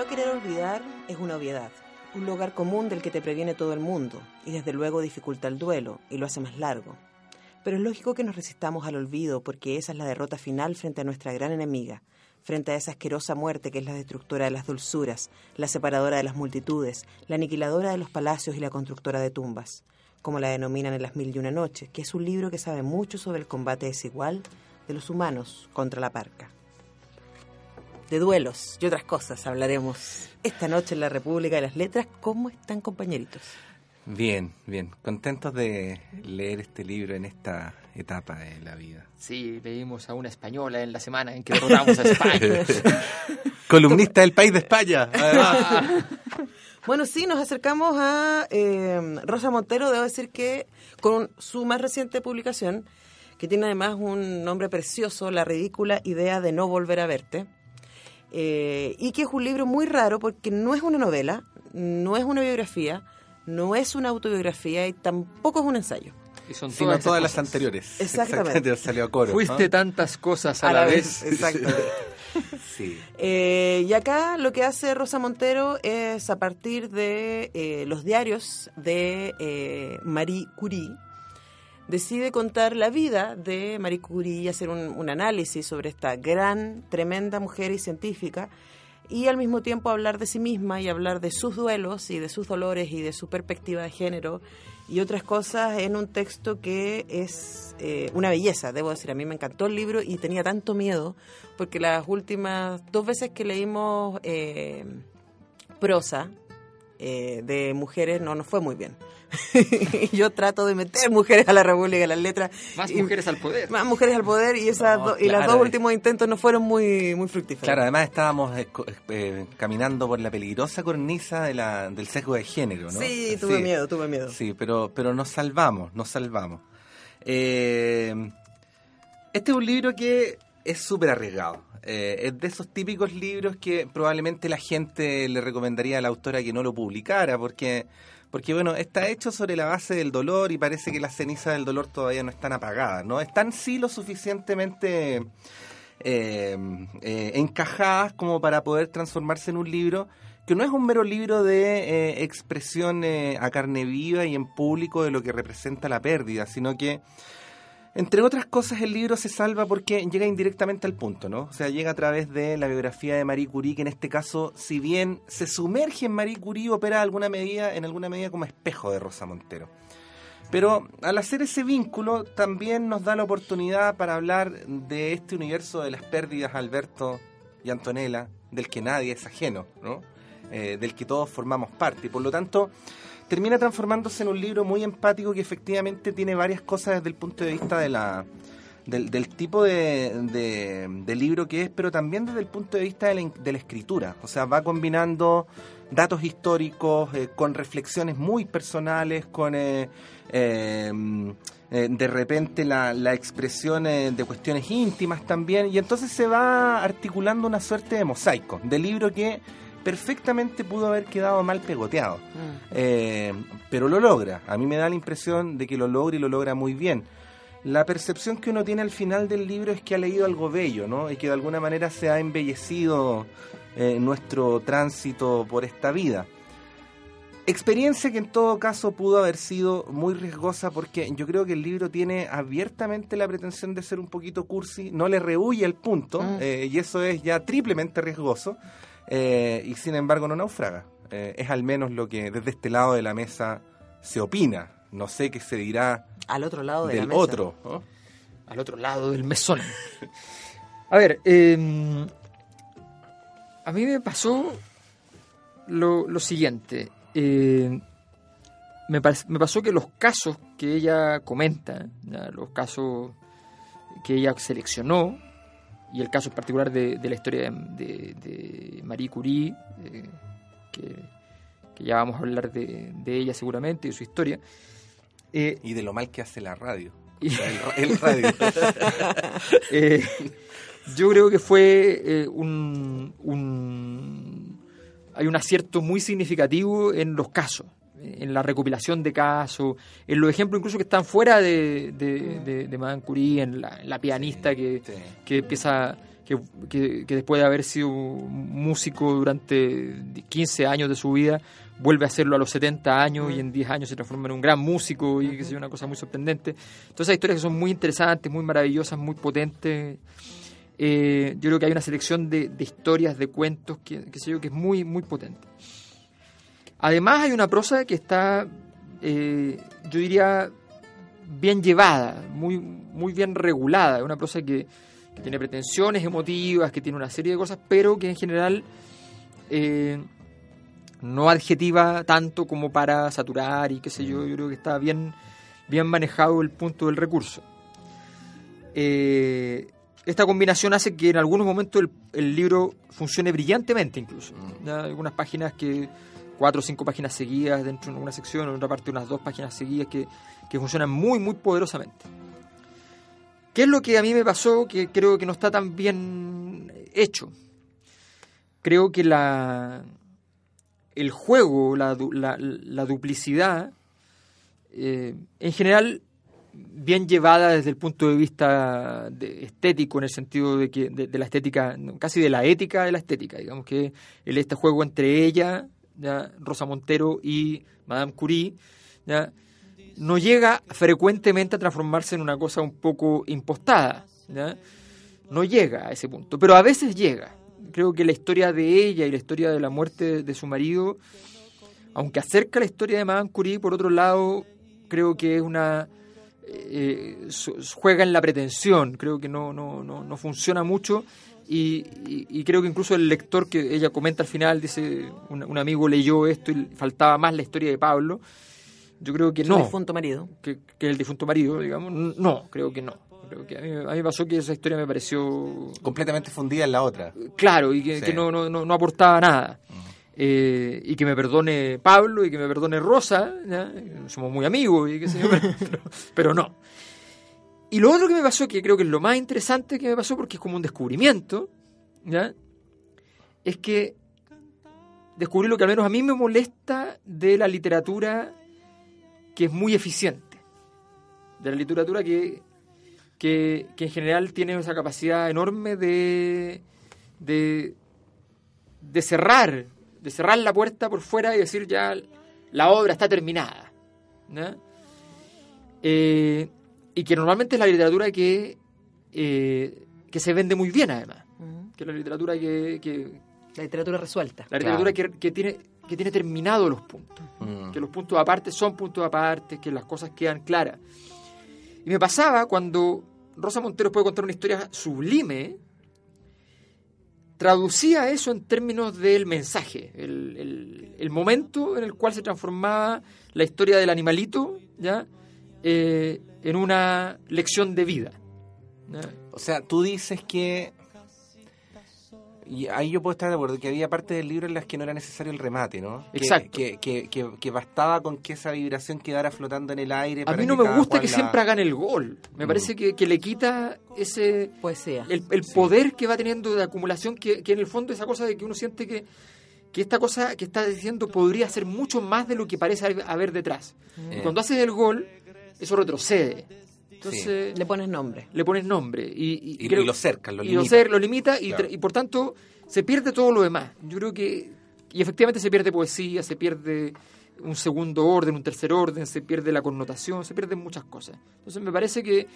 No querer olvidar es una obviedad, un lugar común del que te previene todo el mundo y desde luego dificulta el duelo y lo hace más largo. Pero es lógico que nos resistamos al olvido porque esa es la derrota final frente a nuestra gran enemiga, frente a esa asquerosa muerte que es la destructora de las dulzuras, la separadora de las multitudes, la aniquiladora de los palacios y la constructora de tumbas, como la denominan en Las Mil y Una Noches, que es un libro que sabe mucho sobre el combate desigual de los humanos contra la parca de duelos y otras cosas hablaremos esta noche en la República de las Letras. ¿Cómo están, compañeritos? Bien, bien. Contentos de leer este libro en esta etapa de la vida. Sí, leímos a una española en la semana en que derrotamos a España. Columnista del País de España, además. Bueno, sí, nos acercamos a eh, Rosa Montero. Debo decir que con su más reciente publicación, que tiene además un nombre precioso, La ridícula idea de no volver a verte eh, y que es un libro muy raro porque no es una novela, no es una biografía, no es una autobiografía y tampoco es un ensayo. Y son Sino todas, las anteriores. Exactamente. Salió a coro. Fuiste tantas cosas a, la, vez. Exactamente. sí. Eh, y acá lo que hace Rosa Montero es a partir de eh, los diarios de Marie Curie, decide contar la vida de Marie Curie y hacer un, análisis sobre esta gran, tremenda mujer y científica y al mismo tiempo hablar de sí misma y hablar de sus duelos y de sus dolores y de su perspectiva de género y otras cosas en un texto que es eh, una belleza, debo decir. A mí me encantó el libro y tenía tanto miedo porque las últimas dos veces que leímos eh, prosa eh, de mujeres no nos fue muy bien. yo trato de meter mujeres a la República de las Letras. Más mujeres al poder. Más mujeres al poder y, esas y los dos últimos intentos no fueron muy, muy fructíferos. Claro, además estábamos eh, eh, caminando por la peligrosa cornisa de la, del sesgo de género, ¿no? Sí, tuve miedo, tuve miedo. Sí, pero, pero nos salvamos, nos salvamos. Eh, este es un libro que es súper arriesgado. es de esos típicos libros que probablemente la gente le recomendaría a la autora que no lo publicara, porque porque bueno, está hecho sobre la base del dolor y parece que las cenizas del dolor todavía no están apagadas, ¿no? Están sí lo suficientemente eh, eh, encajadas como para poder transformarse en un libro que no es un mero libro de eh, expresión a carne viva y en público de lo que representa la pérdida, sino que entre otras cosas, el libro se salva porque llega indirectamente al punto, ¿no? O sea, llega a través de la biografía de Marie Curie, que en este caso, si bien se sumerge en Marie Curie, opera alguna medida, en alguna medida como espejo de Rosa Montero. Pero al hacer ese vínculo, también nos da la oportunidad para hablar de este universo de las pérdidas, Alberto y Antonella, del que nadie es ajeno, ¿no? Eh, del que todos formamos parte. Y por lo tanto, termina transformándose en un libro muy empático que efectivamente tiene varias cosas desde el punto de vista de la, del, tipo de, de, libro que es, pero también desde el punto de vista de la, escritura. O sea, va combinando datos históricos eh, con reflexiones muy personales, con eh, eh, de repente la, la expresión de cuestiones íntimas también, y entonces se va articulando una suerte de mosaico, de libro que perfectamente pudo haber quedado mal pegoteado. Mm. Eh, pero lo logra. A mí me da la impresión de que lo logra y lo logra muy bien. La percepción que uno tiene al final del libro es que ha leído algo bello, ¿no? Y que de alguna manera se ha embellecido eh, nuestro tránsito por esta vida. Experiencia que en todo caso pudo haber sido muy riesgosa porque yo creo que el libro tiene abiertamente la pretensión de ser un poquito cursi, no le rehuye el punto mm. eh, y eso es ya triplemente riesgoso. Eh, y sin embargo no naufraga. Eh, es al menos lo que desde este lado de la mesa se opina. No sé qué se dirá al otro lado del otro. Al otro lado del mesón. A ver, em, a mí me pasó lo, lo siguiente. Eh, me, me, pasó que los casos que ella comenta, los casos que ella seleccionó, y el caso en particular de, la historia de, Marie Curie, eh, que, ya vamos a hablar de, ella seguramente, de su historia. Eh, y de lo mal que hace la radio. el, radio. Eh, yo creo que fue un, Hay un acierto muy significativo en los casos en la recopilación de casos, en los ejemplos incluso que están fuera de, de, Madame Curie, en la, pianista que, que empieza, que, que, después de haber sido músico durante 15 años de su vida, vuelve a hacerlo a los 70 años y en 10 años se transforma en un gran músico y que sea una cosa muy sorprendente. Entonces hay historias que son muy interesantes, muy maravillosas, muy potentes. Eh, yo creo que hay una selección de, historias, de cuentos, que, que, sé yo, que es muy, muy potente. Además hay una prosa que está, eh, yo diría, bien llevada, muy, muy bien regulada, una prosa que, tiene pretensiones emotivas, que tiene una serie de cosas, pero que en general eh, no adjetiva tanto como para saturar y qué sé yo, yo creo que está bien, bien manejado el punto del recurso. Eh, esta combinación hace que en algunos momentos el, libro funcione brillantemente incluso. Mm. Algunas páginas que cuatro o cinco páginas seguidas dentro de una sección, en otra parte unas dos páginas seguidas que, funcionan muy, muy poderosamente. ¿Qué es lo que a mí me pasó que creo que no está tan bien hecho? Creo que la, el juego, la, la, duplicidad, eh, en general bien llevada desde el punto de vista estético, en el sentido de que de, la estética, casi de la ética de la estética, digamos que el, este juego entre ella Rosa Montero y Madame Curie, no llega frecuentemente a transformarse en una cosa un poco impostada. No llega a ese punto, pero a veces llega. Creo que la historia de ella y la historia de la muerte de su marido, aunque acerca la historia de Madame Curie, por otro lado, creo que es una... Eh, juega en la pretensión, creo que no, no, no, no funciona mucho y, creo que incluso el lector que ella comenta al final, dice, un, amigo leyó esto y faltaba más la historia de Pablo. Yo creo que no. El difunto marido. Que, el difunto marido, digamos. No, creo que no. Creo que a mí, a mí pasó que esa historia me pareció... Completamente fundida en la otra. Claro, y que, no, no, no, aportaba nada. Eh, y que me perdone Pablo y que me perdone Rosa, somos muy amigos, y qué sé yo, pero no. Y lo otro que me pasó, que creo que es lo más interesante que me pasó, porque es como un descubrimiento, ¿ya? es que descubrí lo que al menos a mí me molesta de la literatura que es muy eficiente. De la literatura que, que, en general tiene esa capacidad enorme de, de, de cerrar, de cerrar la puerta por fuera y decir ya la obra está terminada. ¿no? Y que normalmente es la literatura que, eh, que se vende muy bien además, que es la literatura que, La literatura resuelta. La literatura que, tiene que tiene terminados los puntos, mm. que los puntos aparte son puntos aparte, que las cosas quedan claras. Y me pasaba cuando Rosa Montero puede contar una historia sublime, traducía eso en términos del mensaje, el, el momento en el cual se transformaba la historia del animalito, ¿ya? Eh, en una lección de vida. O sea, tú dices que y ahí yo puedo estar de acuerdo, que había partes del libro en las que no era necesario el remate, ¿no? Exacto. Que, que, que, bastaba con que esa vibración quedara flotando en el aire. A mí no me gusta que siempre hagan el gol. Me mm. parece que, le quita ese... Poesía. El, el poder que va teniendo de acumulación, que, en el fondo esa cosa de que uno siente que, que esta cosa que está diciendo podría ser mucho más de lo que parece haber detrás. Y cuando haces el gol eso retrocede. Entonces, Le pones nombre. Le pones nombre. Y, y, lo cerca, lo limita. Y lo, lo limita y, por tanto se pierde todo lo demás. Yo creo que... Y efectivamente se pierde poesía, se pierde un segundo orden, un tercer orden, se pierde la connotación, se pierden muchas cosas. Entonces me parece que,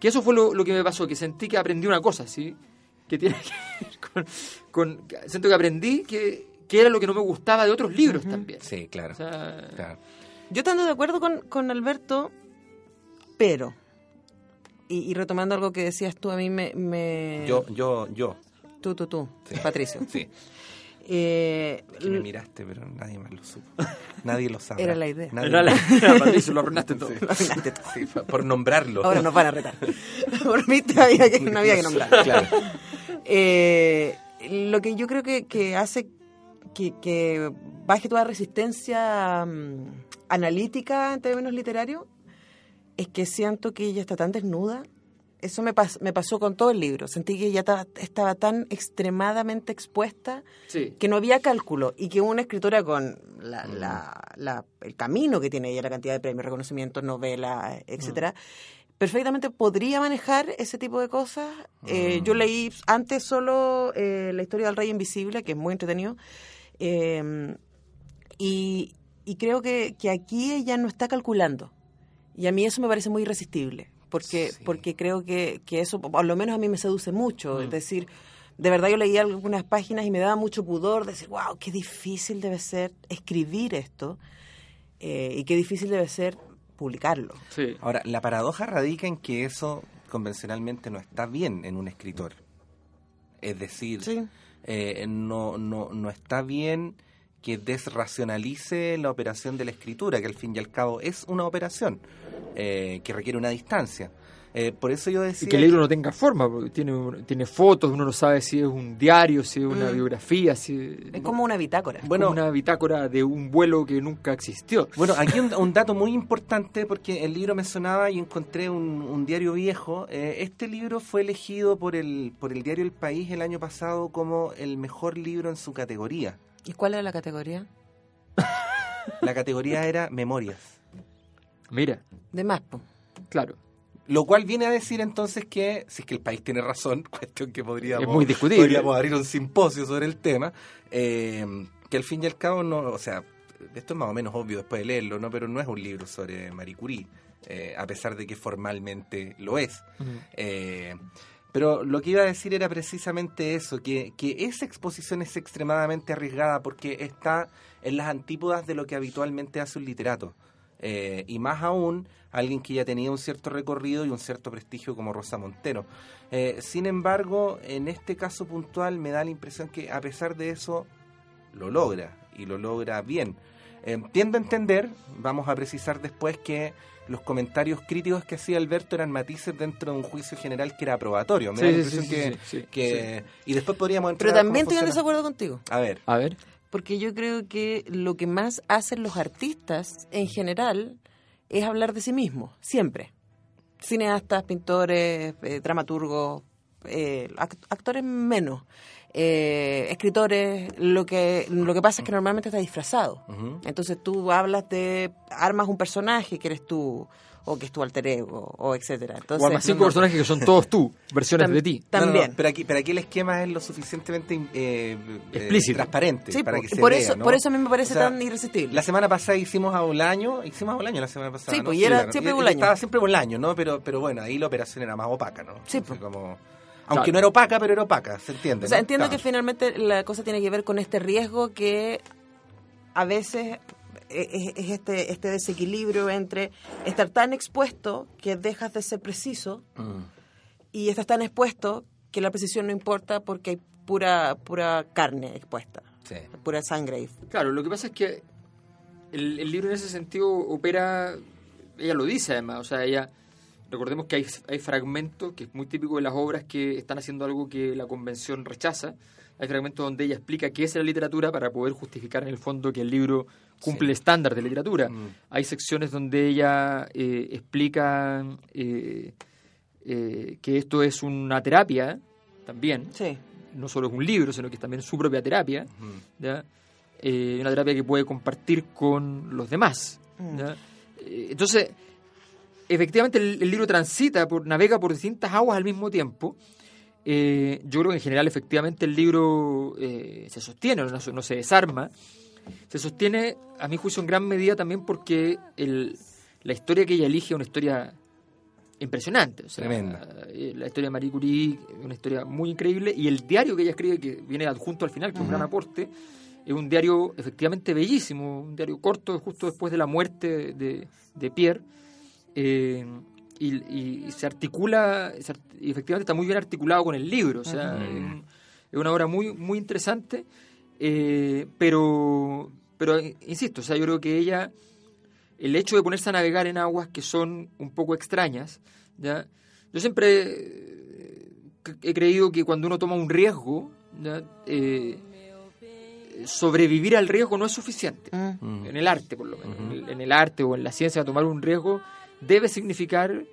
que eso fue lo, lo, que me pasó, que sentí que aprendí una cosa, ¿sí? Que tiene que ver con... siento que aprendí que, que, era lo que no me gustaba de otros libros también. Sí, claro. claro. Yo estando de acuerdo con, con Alberto, pero, y, retomando algo que decías tú, a mí me, Yo, yo, yo. Tú, tú, tú, Patricio. sí. Eh, me miraste, pero nadie más lo supo. Nadie lo sabe. Era la idea. Era la lo arruinaste todo. por nombrarlo. Ahora nos van a retar. por mí todavía que, no había que nombrarlo. Claro. Eh, lo que yo creo que, que hace que, que, baje toda resistencia um, analítica en términos literarios es que siento que ella está tan desnuda eso me, me pasó con todo el libro. Sentí que ella estaba tan extremadamente expuesta que no había cálculo y que una escritora con la, mm. el camino que tiene ella, la cantidad de premios, reconocimientos, novelas, etcétera, mm. perfectamente podría manejar ese tipo de cosas. Eh, yo mm. leí antes solo eh, la historia del Rey Invisible, que es muy entretenido, em, y, creo que, que aquí ella no está calculando. Y a mí eso me parece muy irresistible porque, porque creo que, que, eso, por lo menos a mí me seduce mucho. Es mm. decir, de verdad yo leía algunas páginas y me daba mucho pudor decir, wow, qué difícil debe ser escribir esto eh, y qué difícil debe ser publicarlo. Ahora, la paradoja radica en que eso convencionalmente no está bien en un escritor. Es decir, eh, no, no, no está bien que desracionalice la operación de la escritura, que al fin y al cabo es una operación eh, que requiere una distancia. Eh, por eso yo decía... Y que el libro no tenga forma, porque tiene, tiene fotos, uno no sabe si es un diario, si es una mm. biografía, si... Es como una bitácora. Bueno, una bitácora de un vuelo que nunca existió. Bueno, aquí un, un dato muy importante, porque el libro me sonaba y encontré un, diario viejo. Eh, este libro fue elegido por el, por el diario El País el año pasado como el mejor libro en su categoría. ¿Y cuál era la categoría? La categoría era Memorias. Mira. De más, Claro. Lo cual viene a decir entonces que, si es que el país tiene razón, cuestión que podríamos, es muy discutible. podríamos abrir un simposio sobre el tema, eh, que al fin y al cabo no, o sea, esto es más o menos obvio después de leerlo, ¿no? Pero no es un libro sobre Marie Curie, eh, a pesar de que formalmente lo es. eh, pero lo que iba a decir era precisamente eso, que, que esa exposición es extremadamente arriesgada porque está en las antípodas de lo que habitualmente hace un literato. Eh, y más aún alguien que ya tenía un cierto recorrido y un cierto prestigio como Rosa Montero. Eh, sin embargo, en este caso puntual me da la impresión que a pesar de eso lo logra y lo logra bien. Eh, tiendo a entender, vamos a precisar después que los comentarios críticos que hacía Alberto eran matices dentro de un juicio general que era aprobatorio. Me da la impresión que, Y después podríamos entrar Pero también estoy en desacuerdo contigo. A ver. A ver. Porque yo creo que lo que más hacen los artistas en general es hablar de sí mismos, siempre. Cineastas, pintores, eh, dramaturgos, eh, actores menos. Eh, escritores, lo que, lo que pasa es que normalmente está disfrazado. Entonces tú hablas de, armas un personaje que eres tú, o que es tu alter ego, o etcétera. Entonces, o armas cinco personajes que son todos tú, versiones de ti. También. pero, aquí, pero aquí el esquema es lo suficientemente eh, eh transparente para que se por vea, eso, Por eso a mí me parece tan irresistible. La semana pasada hicimos a Bolaño, hicimos a Bolaño la semana pasada. Sí, pues y era siempre Bolaño. Estaba siempre Bolaño, ¿no? Pero, pero bueno, ahí la operación era más opaca, ¿no? Sí, pues. como aunque no era opaca, pero era opaca, se entiende. O sea, entiendo que finalmente la cosa tiene que ver con este riesgo que a veces es, este, este desequilibrio entre estar tan expuesto que dejas de ser preciso mm. y estás tan expuesto que la precisión no importa porque hay pura, pura carne expuesta, pura sangre. Claro, lo que pasa es que el, el libro en ese sentido opera, ella lo dice además, o sea, ella Recordemos que hay, hay fragmentos, que es muy típico de las obras que están haciendo algo que la convención rechaza. Hay fragmentos donde ella explica qué es la literatura para poder justificar en el fondo que el libro cumple el estándar de literatura. Mm. Hay secciones donde ella eh, explica eh, eh, que esto es una terapia también. No solo es un libro, sino que es también su propia terapia. una terapia que puede compartir con los demás. Mm. entonces, efectivamente el, libro transita, por, navega por distintas aguas al mismo tiempo. Eh, yo creo que en general efectivamente el libro eh, se sostiene, no, se desarma. Se sostiene, a mi juicio, en gran medida también porque la historia que ella elige es una historia impresionante. Tremenda. Eh, la historia de Marie Curie es una historia muy increíble y el diario que ella escribe, que viene adjunto al final, que es un gran aporte, es un diario efectivamente bellísimo, un diario corto, justo después de la muerte de, de Pierre eh, y, se articula, y efectivamente está muy bien articulado con el libro, o sea, es, una obra muy, muy interesante. Eh, pero, pero, insisto, o sea, yo creo que ella, el hecho de ponerse a navegar en aguas que son un poco extrañas, ¿ya? yo siempre eh, he creído que cuando uno toma un riesgo, eh, sobrevivir al riesgo no es suficiente. Mm. En el arte, por lo menos. en, el, arte o en la ciencia, tomar un riesgo debe significar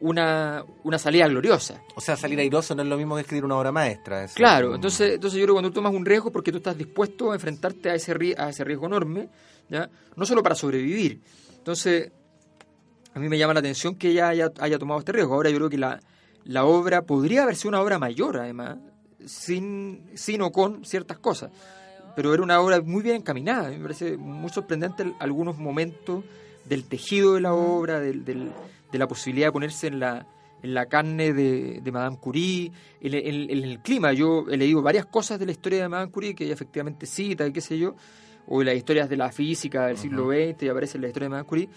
una, una salida gloriosa. O sea, salir airoso no es lo mismo que escribir una obra maestra. Claro, entonces, entonces yo creo que cuando tú tomas un riesgo porque tú estás dispuesto a enfrentarte a ese, a ese riesgo enorme, ¿ya? no solo para sobrevivir. Entonces, a mí me llama la atención que ella haya, haya tomado este riesgo. Ahora yo creo que la, la obra podría haber sido una obra mayor, además, sin, sin o con ciertas cosas. Pero era una obra muy bien encaminada. Me parece muy sorprendente algunos momentos del tejido de la obra, del, del de la posibilidad de ponerse en la, en la carne de, de Madame Curie, en, el clima. Yo he leído varias cosas de la historia de Madame Curie que ella efectivamente cita y qué sé yo, o de las historias de la física del siglo XX y aparece en la historia de Madame Curie,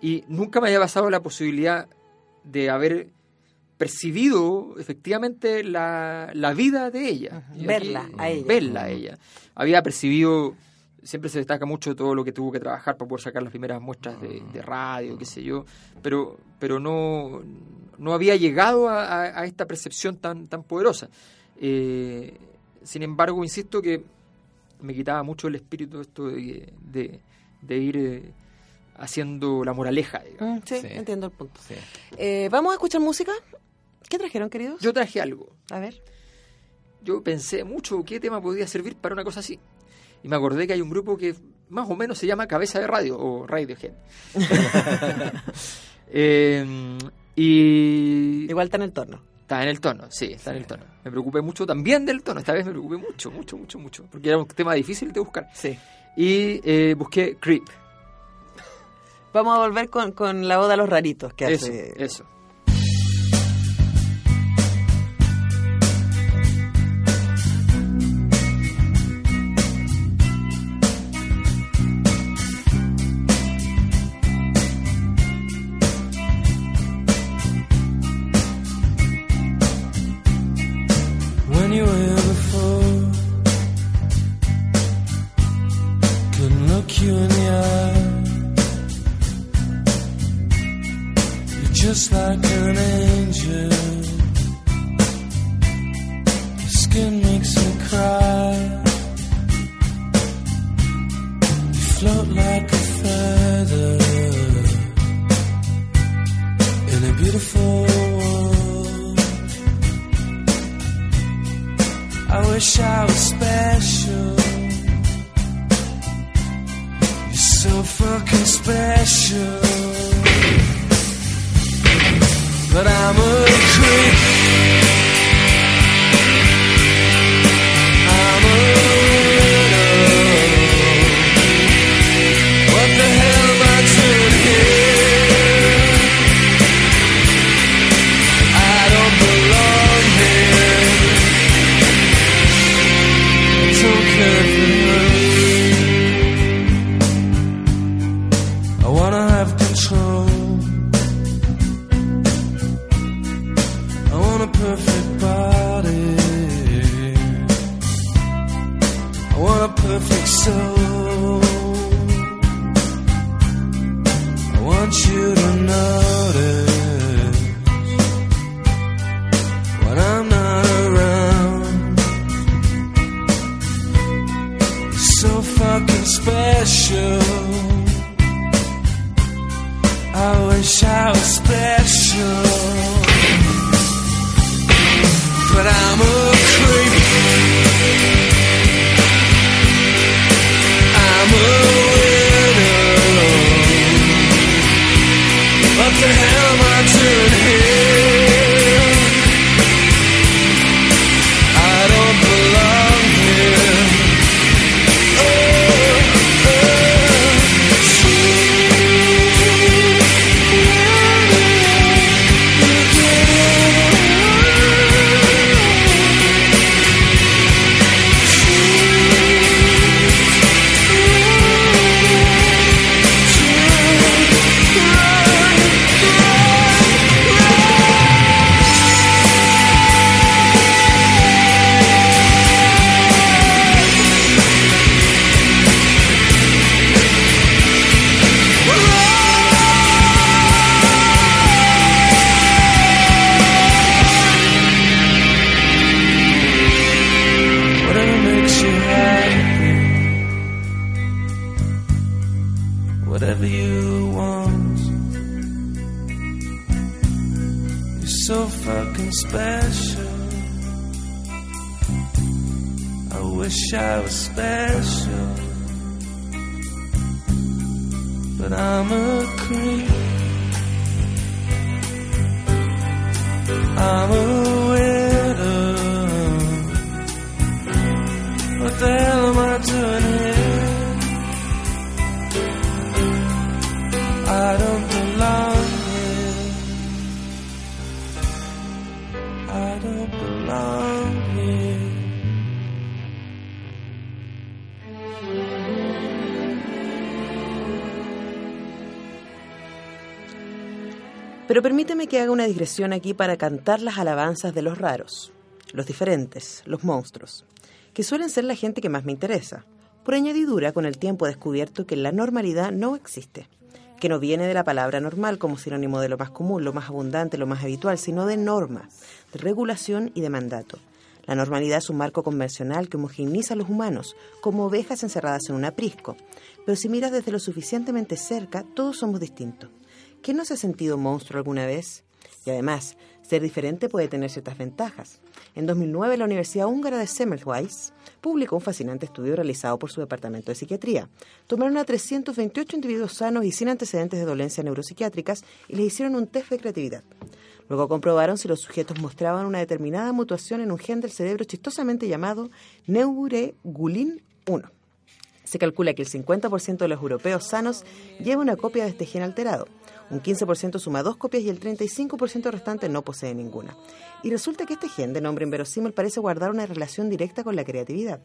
y nunca me había pasado la posibilidad de haber percibido efectivamente la, la vida de ella. Verla a ella. Verla a ella. Había percibido siempre se destaca mucho todo lo que tuvo que trabajar para poder sacar las primeras muestras de, radio, qué sé yo, pero, pero no, no había llegado a, esta percepción tan, tan poderosa. Eh, sin embargo, insisto que me quitaba mucho el espíritu esto de, de, ir eh, haciendo la moraleja. Mm, sí, entiendo el punto. Eh, ¿Vamos a escuchar música? ¿Qué trajeron, queridos? Yo traje algo. A ver. Yo pensé mucho qué tema podría servir para una cosa así y me acordé que hay un grupo que más o menos se llama Cabeza de Radio o Radiohead. eh, y... Igual está en el tono. Está en el tono, sí, está en el tono. Me preocupé mucho también del tono, esta vez me preocupé mucho, mucho, mucho, mucho, porque era un tema difícil de buscar. Sí. Y eh, busqué Creep. Vamos a volver con, con la oda a los raritos que eso, hace... Eso. I was special, Pero permíteme que haga una digresión aquí para cantar las alabanzas de los raros, los diferentes, los monstruos, que suelen ser la gente que más me interesa. Por añadidura, con el tiempo he descubierto que la normalidad no existe, que no viene de la palabra normal como sinónimo de lo más común, lo más abundante, lo más habitual, sino de norma, de regulación y de mandato. La normalidad es un marco convencional que homogeneiza a los humanos, como ovejas encerradas en un aprisco. Pero si miras desde lo suficientemente cerca, todos somos distintos. ¿Quién no se ha sentido monstruo alguna vez? Y además, ser diferente puede tener ciertas ventajas. En 2009, la Universidad Húngara de Semmelweis publicó un fascinante estudio realizado por su departamento de psiquiatría. Tomaron a 328 individuos sanos y sin antecedentes de dolencias neuropsiquiátricas y les hicieron un test de creatividad. Luego comprobaron si los sujetos mostraban una determinada mutación en un gen del cerebro chistosamente llamado Neuregulin 1. Se calcula que el 50% de los europeos sanos lleva una copia de este gen alterado. Un 15% suma dos copias y el 35% restante no posee ninguna. Y resulta que este gen, de nombre inverosímil, parece guardar una relación directa con la creatividad.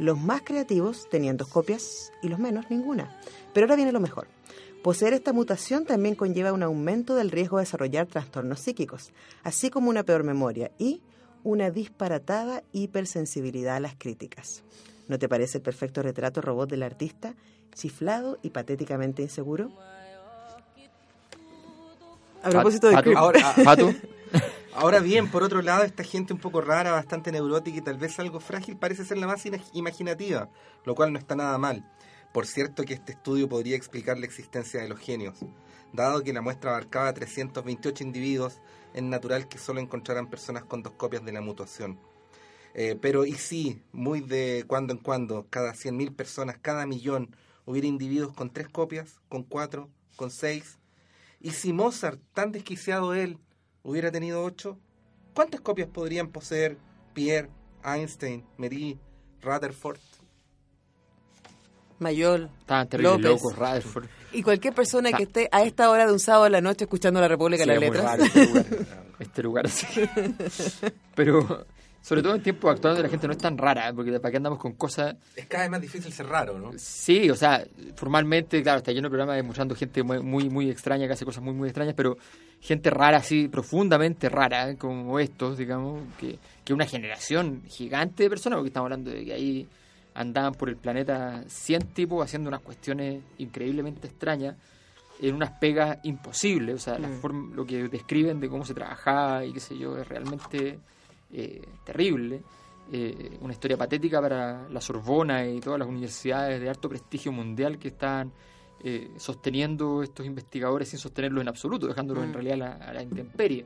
Los más creativos tenían dos copias y los menos ninguna. Pero ahora viene lo mejor. Poseer esta mutación también conlleva un aumento del riesgo de desarrollar trastornos psíquicos, así como una peor memoria y una disparatada hipersensibilidad a las críticas. ¿No te parece el perfecto retrato robot del artista, chiflado y patéticamente inseguro? A propósito de ahora, ahora bien, por otro lado, esta gente un poco rara, bastante neurótica y tal vez algo frágil parece ser la más imaginativa, lo cual no está nada mal. Por cierto que este estudio podría explicar la existencia de los genios. Dado que la muestra abarcaba 328 individuos, es natural que solo encontraran personas con dos copias de la mutación. Eh, pero y si, muy de cuando en cuando, cada 100.000 personas, cada millón, hubiera individuos con tres copias, con cuatro, con seis, y si Mozart, tan desquiciado él, hubiera tenido ocho, ¿cuántas copias podrían poseer Pierre, Einstein, Marie, Rutherford? Mayol, López, y cualquier persona que esté a esta hora de un sábado a la noche escuchando la República de las Letras. este lugar, este lugar sí. Pero sobre todo en tiempos actuales la gente no es tan rara, porque para qué andamos con cosas... Es cada vez más difícil ser raro, ¿no? Sí, o sea, formalmente, claro, está lleno de programas demostrando gente muy, muy extraña, que hace cosas muy, muy extrañas, pero gente rara, así, profundamente rara, como estos, digamos, que, que una generación gigante de personas, porque estamos hablando de que ahí andaban por el planeta 100 tipos haciendo unas cuestiones increíblemente extrañas en unas pegas imposibles. O sea, la forma, lo que describen de cómo se trabajaba y qué sé yo es realmente eh, terrible. Eh, una historia patética para la Sorbona y todas las universidades de alto prestigio mundial que están eh, sosteniendo estos investigadores sin sostenerlos en absoluto, dejándolos en realidad a la, a la intemperie.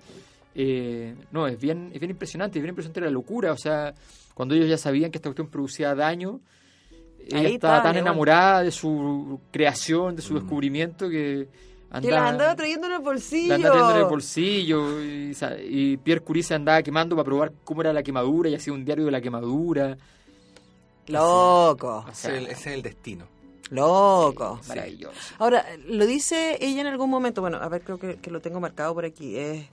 no, es bien, es bien impresionante, es bien impresionante la locura. O sea, cuando ellos ya sabían que esta cuestión producía daño, ella estaba tan enamorada de su creación, de su descubrimiento, que andaba, que la andaba trayendo en el bolsillo. La andaba trayendo en el bolsillo. Y, Pierre Curie se andaba quemando para probar cómo era la quemadura y hacía un diario de la quemadura. Loco. ese, es el destino. Loco. maravilloso. Ahora, lo dice ella en algún momento, bueno, a ver, creo que, lo tengo marcado por aquí. es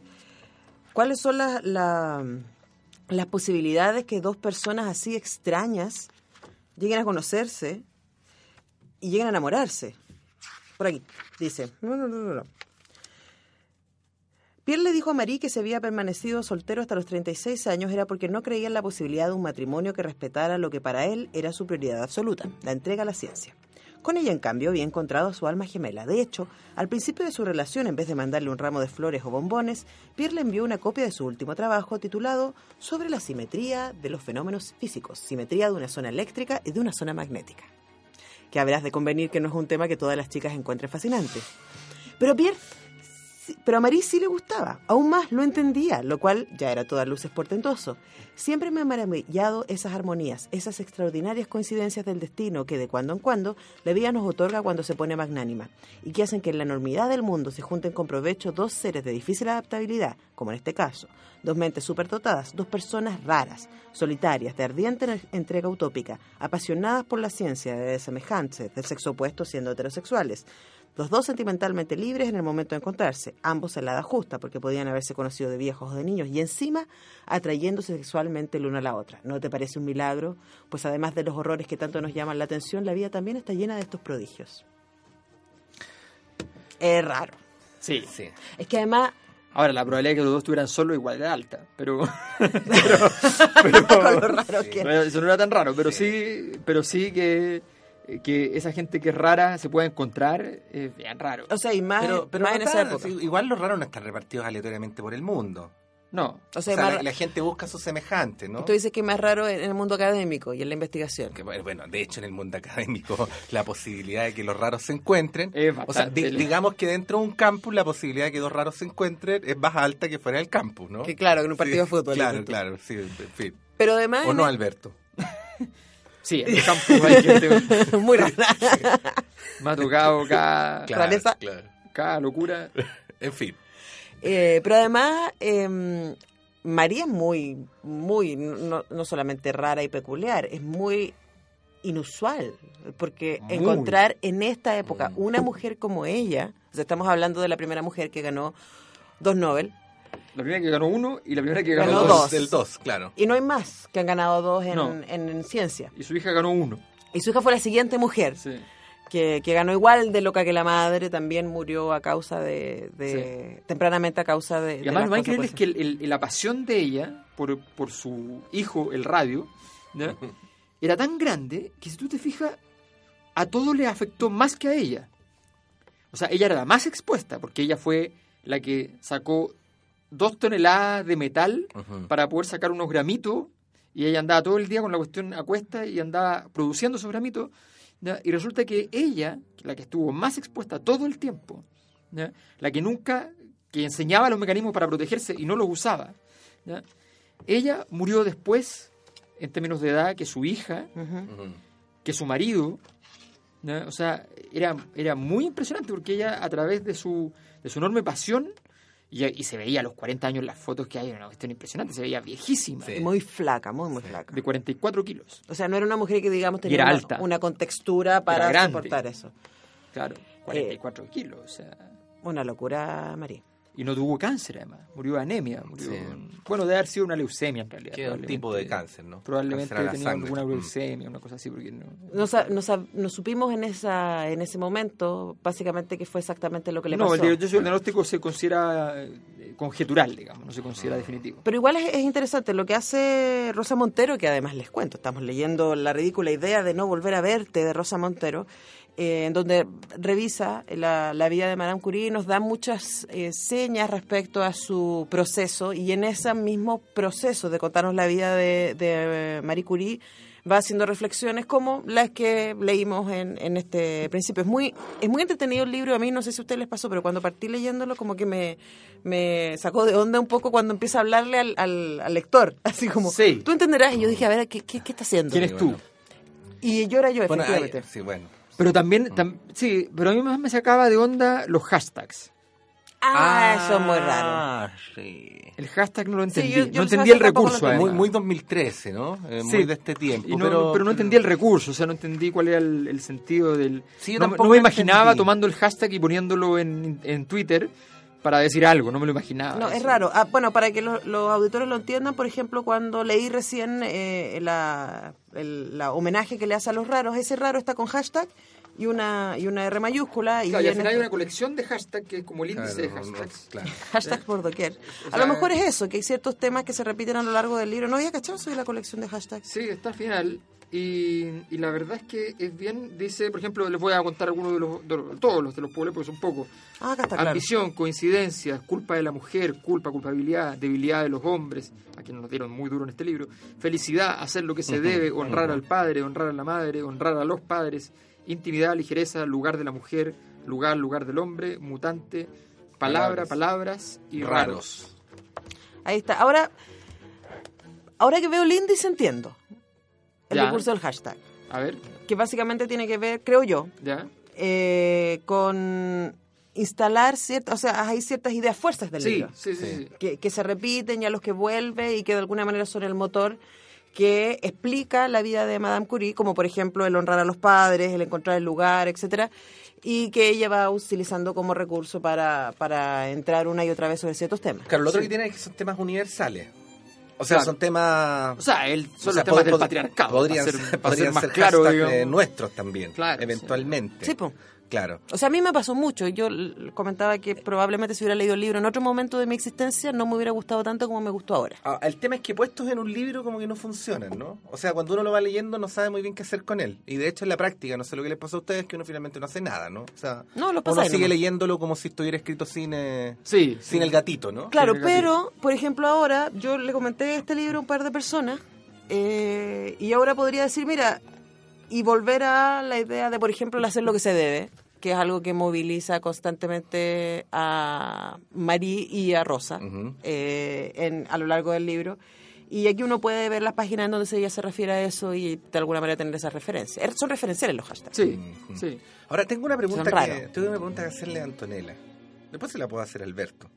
¿Cuáles son las las posibilidades que dos personas así extrañas lleguen a conocerse y lleguen a enamorarse. Por aquí, dice. Pierre le dijo a Marie que se había permanecido soltero hasta los 36 años era porque no creía en la posibilidad de un matrimonio que respetara lo que para él era su prioridad absoluta, la entrega a la ciencia. Con ella, en cambio, había encontrado a su alma gemela. De hecho, al principio de su relación, en vez de mandarle un ramo de flores o bombones, Pierre le envió una copia de su último trabajo titulado Sobre la simetría de los fenómenos físicos, simetría de una zona eléctrica y de una zona magnética. Que habrás de convenir que no es un tema que todas las chicas encuentren fascinante. Pero Pierre pero a Marie sí le gustaba, aún más lo entendía, lo cual ya era toda luces portentoso. Siempre me ha maravillado esas armonías, esas extraordinarias coincidencias del destino que de cuando en cuando la vida nos otorga cuando se pone magnánima, y que hacen que en la enormidad del mundo se junten con provecho dos seres de difícil adaptabilidad, como en este caso, dos mentes superdotadas, dos personas raras, solitarias, de ardiente entrega utópica, apasionadas por la ciencia de desemejantes, del sexo opuesto siendo heterosexuales, los dos sentimentalmente libres en el momento de encontrarse, ambos en la edad justa, porque podían haberse conocido de viejos o de niños, y encima atrayéndose sexualmente el uno a la otra. ¿No te parece un milagro? Pues además de los horrores que tanto nos llaman la atención, la vida también está llena de estos prodigios. Es raro. Sí. sí. Es que además Ahora, la probabilidad de que los dos estuvieran solo igual era alta, pero... pero, Eso no era tan raro, pero sí, pero sí que que esa gente que es rara se pueda encontrar es bien raro. O sea, y más, pero, en esa época. igual los raros no están repartidos aleatoriamente por el mundo. No. O sea, la, gente busca su semejante, ¿no? Tú dices que es más raro en el mundo académico y en la investigación. Que, bueno, de hecho, en el mundo académico, la posibilidad de que los raros se encuentren. o sea, digamos que dentro de un campus, la posibilidad de que dos raros se encuentren es más alta que fuera del campus, ¿no? Que claro, en un partido de fútbol. Claro, claro, sí, en fin. Pero además. O no, Alberto. Sí, en el campo hay gente muy rara. Tocado cada, claro, cada locura. en fin. Eh, pero además, eh, María es muy, muy, no, no, solamente rara y peculiar, es muy inusual, porque encontrar en esta época una mujer como ella, o sea, estamos hablando de la primera mujer que ganó dos Nobel, la primera que ganó uno y la primera que ganó, dos. dos. Del dos, claro. Y no hay más que han ganado dos en, ciencia. Y su hija ganó uno. Y su hija fue la siguiente mujer. Que, ganó igual de loca que la madre, también murió a causa de, tempranamente a causa de... Y además lo más increíble es que la pasión de ella por, por su hijo, el radio, era tan grande que si tú te fijas, a todo le afectó más que a ella. O sea, ella era la más expuesta porque ella fue la que sacó dos toneladas de metal para poder sacar unos gramitos y ella andaba todo el día con la cuestión a cuesta y andaba produciendo esos gramitos y resulta que ella, la que estuvo más expuesta todo el tiempo, la que nunca, que enseñaba los mecanismos para protegerse y no los usaba, ella murió después en términos de edad que su hija, que su marido, o sea, era, era muy impresionante porque ella a través de su, de su enorme pasión y, se veía a los 40 años las fotos que hay, era una cuestión impresionante, se veía viejísima. Muy flaca, muy, muy flaca. De 44 kilos. O sea, no era una mujer que, digamos, tenía una, contextura para soportar eso. Claro, 44 kilos, o sea... Una locura, María. Y no tuvo cáncer, además. Murió de anemia. Murió... Bueno, debe haber sido una leucemia, en realidad. ¿Qué tipo de cáncer, no? Probablemente tenía alguna mm. leucemia, una cosa así. Porque no... Nos, supimos en esa en ese momento, básicamente, que fue exactamente lo que le pasó. No, el diagnóstico se considera eh, conjetural, digamos, no se considera definitivo. Pero igual es, interesante lo que hace Rosa Montero, que además les cuento, estamos leyendo La ridícula idea de no volver a verte de Rosa Montero, eh, en donde revisa la, vida de Madame Curie y nos da muchas eh, señas respecto a su proceso y en ese mismo proceso de contarnos la vida de, Marie Curie va haciendo reflexiones como las que leímos en, en, este principio. Es muy, es muy entretenido el libro, a mí no sé si a ustedes les pasó, pero cuando partí leyéndolo como que me, me sacó de onda un poco cuando empieza a hablarle al, al, lector, así como, tú entenderás, y yo dije, a ver, ¿qué, qué, está haciendo? ¿Quién es tú? Y yo era yo, efectivamente. sí, bueno. Pero también, sí, pero a mí más me sacaba de onda los hashtags. Ah, eso es muy raro. Ah, sí. El hashtag no lo entendí. no entendí el recurso. Muy, muy 2013, ¿no? Eh, muy de este tiempo. pero, pero no entendí el recurso, o sea, no entendí cuál era el, sentido del... no, me imaginaba tomando el hashtag y poniéndolo en, en Twitter para decir algo, no me lo imaginaba. No, es raro. Ah, bueno, para que los, auditores lo entiendan, por ejemplo, cuando leí recién eh, la, el homenaje que le hace a los raros, ese raro está con hashtag y una y una R mayúscula. y, al final hay una colección de hashtags que es como el índice de hashtags. Hashtag por doquier. a lo mejor es eso, que hay ciertos temas que se repiten a lo largo del libro. ¿No había cachado de la colección de hashtags? Sí, está al final. Y, la verdad es que es bien, dice, por ejemplo, les voy a contar algunos de los, todos los de los pueblos, porque son pocos. Ah, Ambición, coincidencias, culpa de la mujer, culpa, culpabilidad, debilidad de los hombres, a quienes nos dieron muy duro en este libro. Felicidad, hacer lo que se debe, honrar al padre, honrar a la madre, honrar a los padres, intimidad, ligereza, lugar de la mujer, lugar, lugar del hombre, mutante, palabra, palabras, y raros. Ahí está. Ahora, ahora que veo el índice entiendo el Ya. recurso del hashtag. A ver, Que básicamente tiene que ver, creo yo, ya. eh, con instalar ciertas, o sea, hay ciertas ideas fuerzas del Sí, libro. sí, sí. Sí. sí. que, que se repiten y a los que vuelve y que de alguna manera son el motor que explica la vida de Madame Curie, como por ejemplo el honrar a los padres, el encontrar el lugar, etcétera, y que ella va utilizando como recurso para, para entrar una y otra vez sobre ciertos temas. Claro, lo otro Sí. que tiene es que son temas universales. O sea, Claro. son temas... O sea, el, son o sea, los temas pod- del patriarcado. Podrían ser, ser, para ser podrían más ser claro, eh, nuestros también, Claro, eventualmente. Sí, po. Claro. O sea, a mí me pasó mucho. Yo comentaba que probablemente si hubiera leído el libro en otro momento de mi existencia no me hubiera gustado tanto como me gustó ahora. Ah, el tema es que puestos en un libro como que no funcionan, ¿no? O sea, cuando uno lo va leyendo no sabe muy bien qué hacer con él. Y de hecho en la práctica, no sé lo que les pasa a ustedes, que uno finalmente no hace nada, ¿no? O sea, No, lo uno sigue nomás. leyéndolo como si estuviera escrito sin, eh, Sí, sin sí. el gatito, ¿no? Claro, pero, por ejemplo, ahora yo le comenté este libro a un par de personas eh, y ahora podría decir, mira, y volver a la idea de, por ejemplo, el hacer lo que se debe, que es algo que moviliza constantemente a Marí y a Rosa eh, en, a lo largo del libro. Y aquí uno puede ver las páginas en donde ella se refiere a eso y de alguna manera tener esa referencia. Er- Son referenciales los hashtags. Sí, sí. Ahora tengo una pregunta que tengo una pregunta que hacerle a Antonella. Después se la puedo hacer a Alberto.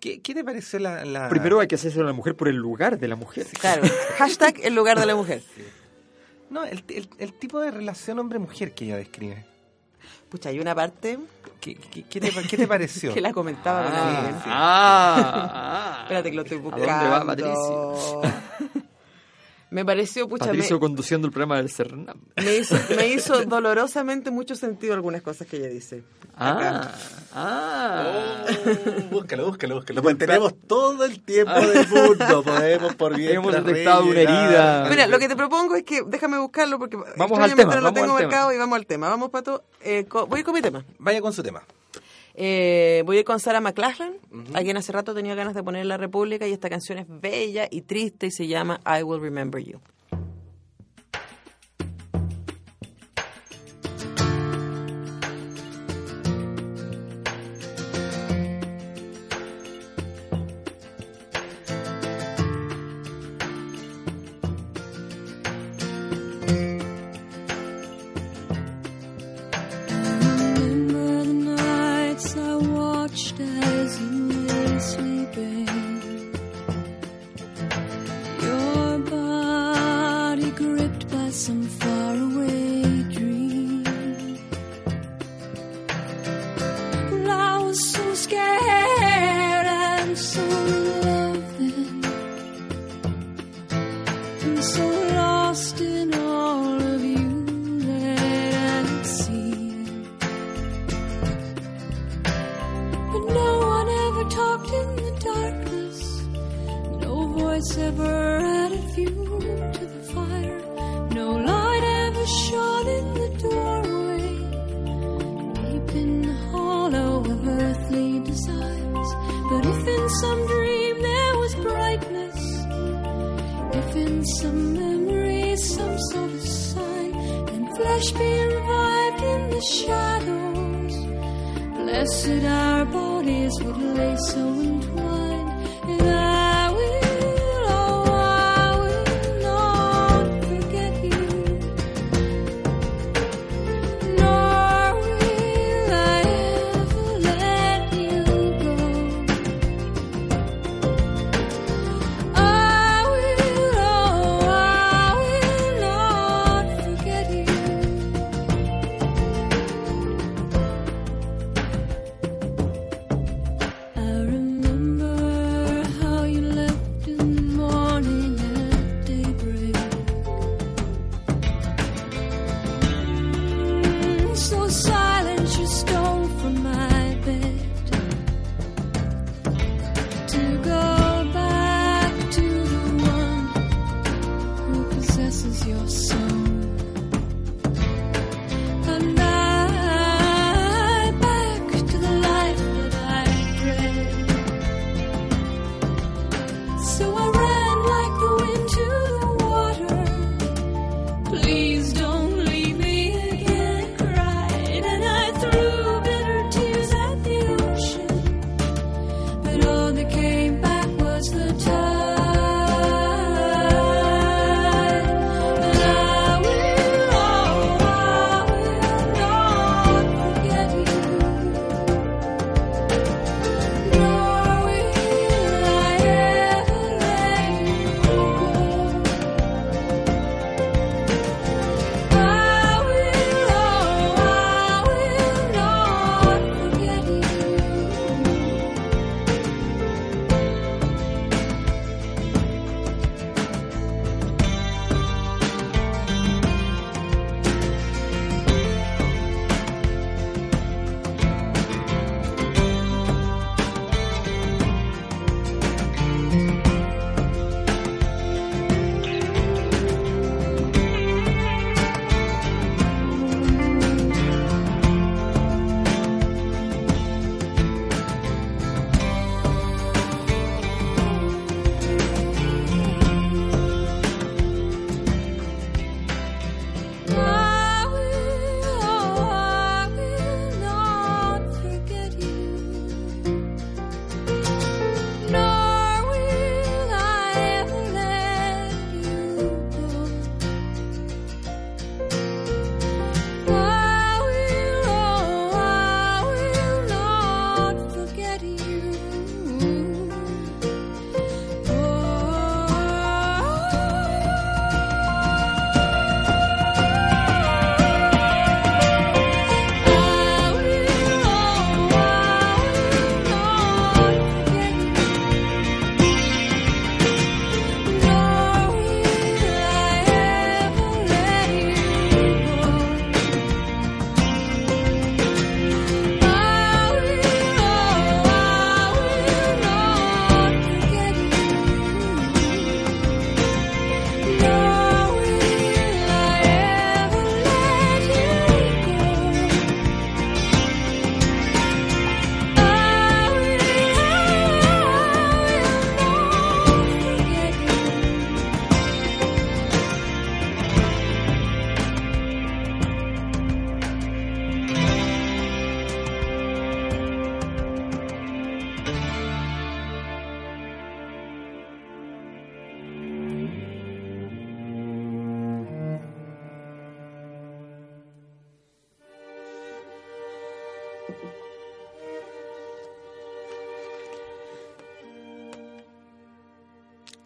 ¿Qué, qué te pareció la, la- Primero hay que hacerse a la mujer por el lugar de la mujer. Claro, hashtag en lugar de la mujer. No el, el- el tipo de relación hombre-mujer que ella describe? Pucha, hay una parte ¿Qué, qué- qué te, qué te pareció? que la comentaba con Ah, alguien. ah, ah. Espérate que lo estoy ¿A buscando. dónde va Patricio? Me pareció, pucha, me, Patricio conduciendo el programa del Cernam. me hizo, me hizo dolorosamente mucho sentido algunas cosas que ella dice. Ah, ah. Oh, búscalo, búscalo, búscalo. Pues tenemos todo el tiempo del mundo. Podemos por bien. Hemos detectado una herida. Mira, lo que te propongo es que déjame buscarlo porque Vamos al tema, no lo vamos tengo al marcado tema. y vamos al tema. Vamos, Pato. Eh, co- voy con mi tema. Vaya con su tema. Eh, voy a ir con Sarah McLachlan, a quien hace rato tenía ganas de poner en La República y esta canción es bella y triste y se llama I Will Remember You.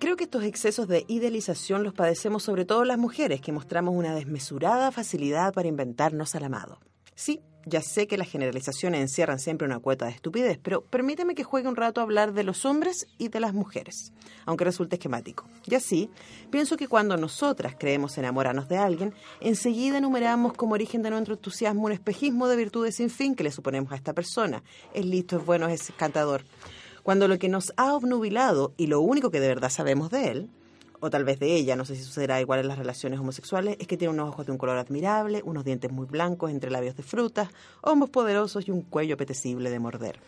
Creo que estos excesos de idealización los padecemos sobre todo las mujeres, que mostramos una desmesurada facilidad para inventarnos al amado. Sí, ya sé que las generalizaciones encierran siempre una cuota de estupidez, pero permíteme que juegue un rato a hablar de los hombres y de las mujeres, aunque resulte esquemático. Y así, pienso que cuando nosotras creemos enamorarnos de alguien, enseguida enumeramos como origen de nuestro entusiasmo un espejismo de virtudes sin fin que le suponemos a esta persona. Es listo, es bueno, es encantador. Cuando lo que nos ha obnubilado y lo único que de verdad sabemos de él o tal vez de ella, no sé si sucederá igual en las relaciones homosexuales, es que tiene unos ojos de un color admirable, unos dientes muy blancos entre labios de frutas, hombros poderosos y un cuello apetecible de morder.